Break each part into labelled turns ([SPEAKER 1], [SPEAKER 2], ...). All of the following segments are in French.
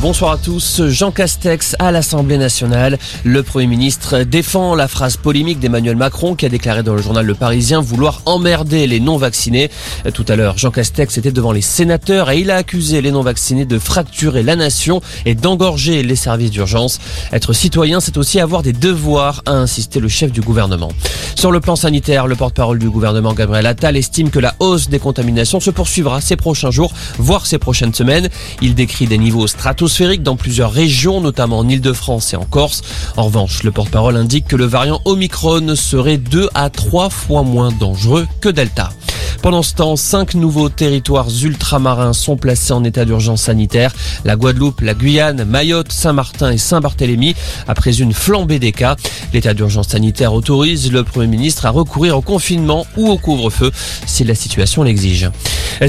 [SPEAKER 1] Bonsoir à tous. Jean Castex à l'Assemblée nationale. Le Premier ministre défend la phrase polémique d'Emmanuel Macron qui a déclaré dans le journal Le Parisien vouloir emmerder les non-vaccinés. Tout à l'heure, Jean Castex était devant les sénateurs et il a accusé les non-vaccinés de fracturer la nation et d'engorger les services d'urgence. Être citoyen, c'est aussi avoir des devoirs, a insisté le chef du gouvernement. Sur le plan sanitaire, le porte-parole du gouvernement Gabriel Attal estime que la hausse des contaminations se poursuivra ces prochains jours, voire ces prochaines semaines. Il décrit des niveaux dans plusieurs régions, notamment en Ile-de-France et en Corse. En revanche, le porte-parole indique que le variant Omicron serait 2 à 3 fois moins dangereux que Delta. Pendant ce temps, cinq nouveaux territoires ultramarins sont placés en état d'urgence sanitaire. La Guadeloupe, la Guyane, Mayotte, Saint-Martin et Saint-Barthélemy. Après une flambée des cas, l'état d'urgence sanitaire autorise le Premier ministre à recourir au confinement ou au couvre-feu si la situation l'exige.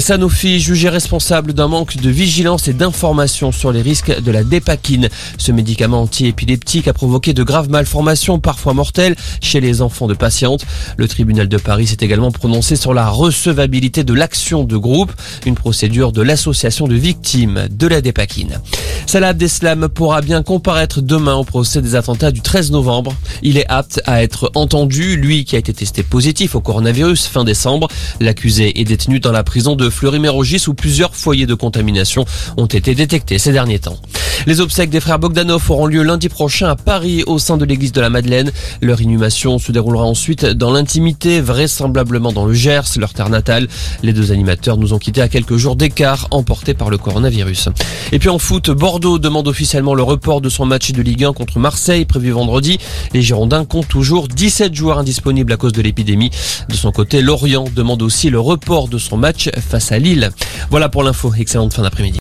[SPEAKER 1] Sanofi jugé responsable d'un manque de vigilance et d'information sur les risques de la dépakine. Ce médicament antiépileptique a provoqué de graves malformations, parfois mortelles, chez les enfants de patientes. Le tribunal de Paris s'est également prononcé sur la recevabilité de l'action de groupe, une procédure de l'association de victimes de la dépakine. Salah Abdeslam pourra bien comparaître demain au procès des attentats du 13 novembre. Il est apte à être entendu, lui qui a été testé positif au coronavirus fin décembre. L'accusé est détenu dans la prison de Fleury-Mérogis où plusieurs foyers de contamination ont été détectés ces derniers temps. Les obsèques des frères Bogdanov auront lieu lundi prochain à Paris au sein de l'église de la Madeleine. Leur inhumation se déroulera ensuite dans l'intimité, vraisemblablement dans le Gers, leur terre natale. Les deux animateurs nous ont quittés à quelques jours d'écart, emportés par le coronavirus. Et puis en foot, Bordeaux demande officiellement le report de son match de Ligue 1 contre Marseille prévu vendredi. Les Girondins comptent toujours 17 joueurs indisponibles à cause de l'épidémie. De son côté, Lorient demande aussi le report de son match face à Lille. Voilà pour l'info. Excellente fin d'après-midi.